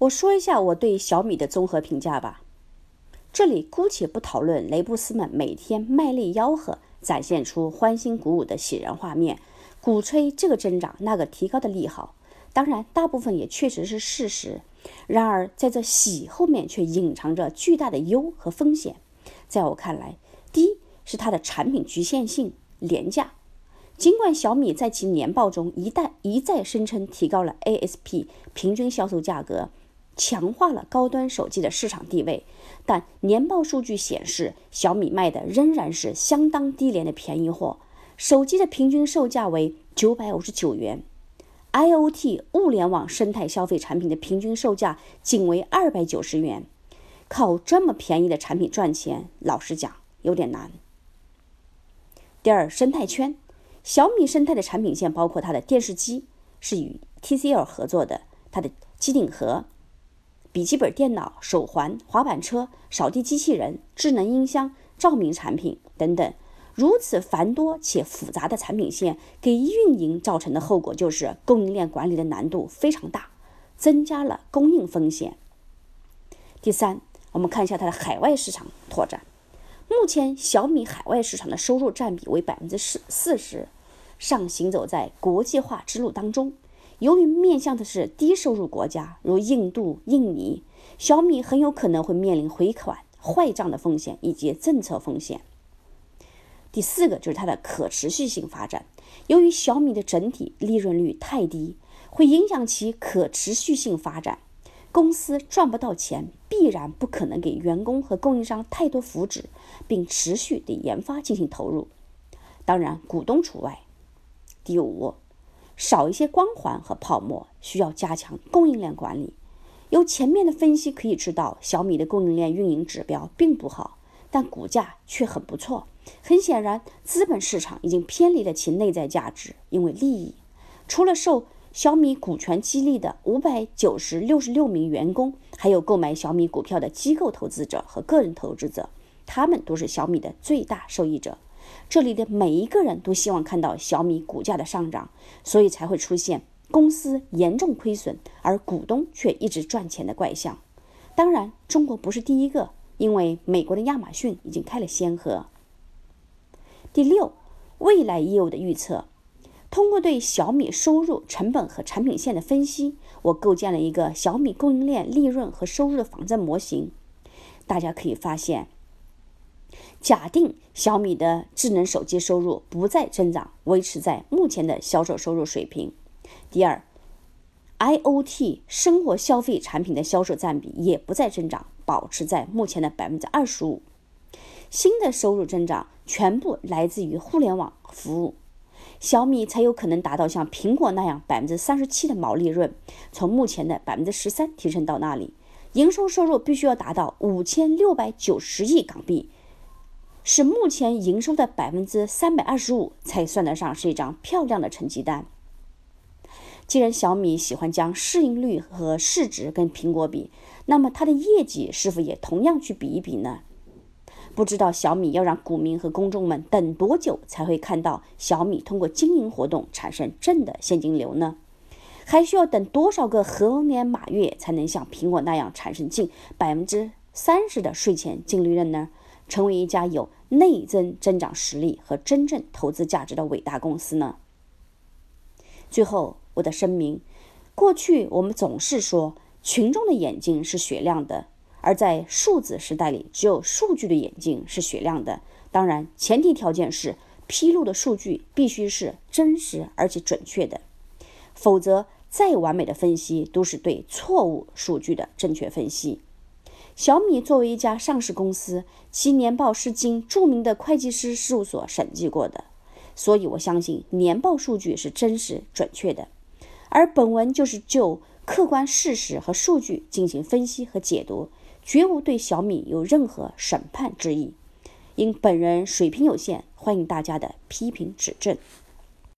我说一下我对小米的综合评价吧。这里姑且不讨论雷布斯们每天卖力吆喝，展现出欢欣鼓舞的喜人画面，鼓吹这个增长那个提高的利好。当然，大部分也确实是事实。然而，在这喜后面却隐藏着巨大的忧和风险。在我看来，第一是它的产品局限性、廉价。尽管小米在其年报中一旦一再声称提高了 ASP 平均销售价格，强化了高端手机的市场地位，但年报数据显示，小米卖的仍然是相当低廉的便宜货。手机的平均售价为九百五十九元，IOT 物联网生态消费产品的平均售价仅为二百九十元。靠这么便宜的产品赚钱，老实讲有点难。第二，生态圈。小米生态的产品线包括它的电视机是与 TCL 合作的，它的机顶盒、笔记本电脑、手环、滑板车、扫地机器人、智能音箱、照明产品等等。如此繁多且复杂的产品线，给运营造成的后果就是供应链管理的难度非常大，增加了供应风险。第三，我们看一下它的海外市场拓展。目前小米海外市场的收入占比为百分之四四十，上行走在国际化之路当中。由于面向的是低收入国家，如印度、印尼，小米很有可能会面临回款坏账的风险以及政策风险。第四个就是它的可持续性发展。由于小米的整体利润率太低，会影响其可持续性发展。公司赚不到钱，必然不可能给员工和供应商太多福祉，并持续对研发进行投入，当然股东除外。第五，少一些光环和泡沫，需要加强供应链管理。由前面的分析可以知道，小米的供应链运营指标并不好，但股价却很不错。很显然，资本市场已经偏离了其内在价值，因为利益，除了受。小米股权激励的五百九十六十六名员工，还有购买小米股票的机构投资者和个人投资者，他们都是小米的最大受益者。这里的每一个人都希望看到小米股价的上涨，所以才会出现公司严重亏损而股东却一直赚钱的怪象。当然，中国不是第一个，因为美国的亚马逊已经开了先河。第六，未来业务的预测。通过对小米收入、成本和产品线的分析，我构建了一个小米供应链利润和收入的仿真模型。大家可以发现，假定小米的智能手机收入不再增长，维持在目前的销售收入水平。第二，IOT 生活消费产品的销售占比也不再增长，保持在目前的百分之二十五。新的收入增长全部来自于互联网服务。小米才有可能达到像苹果那样百分之三十七的毛利润，从目前的百分之十三提升到那里，营收收入必须要达到五千六百九十亿港币，是目前营收的百分之三百二十五，才算得上是一张漂亮的成绩单。既然小米喜欢将市盈率和市值跟苹果比，那么它的业绩是否也同样去比一比呢？不知道小米要让股民和公众们等多久才会看到小米通过经营活动产生正的现金流呢？还需要等多少个猴年马月才能像苹果那样产生近百分之三十的税前净利润呢？成为一家有内增增长实力和真正投资价值的伟大公司呢？最后，我的声明：过去我们总是说群众的眼睛是雪亮的。而在数字时代里，只有数据的眼睛是雪亮的。当然，前提条件是披露的数据必须是真实而且准确的，否则再完美的分析都是对错误数据的正确分析。小米作为一家上市公司，其年报是经著名的会计师事务所审计过的，所以我相信年报数据是真实准确的。而本文就是就客观事实和数据进行分析和解读。绝无对小米有任何审判之意，因本人水平有限，欢迎大家的批评指正。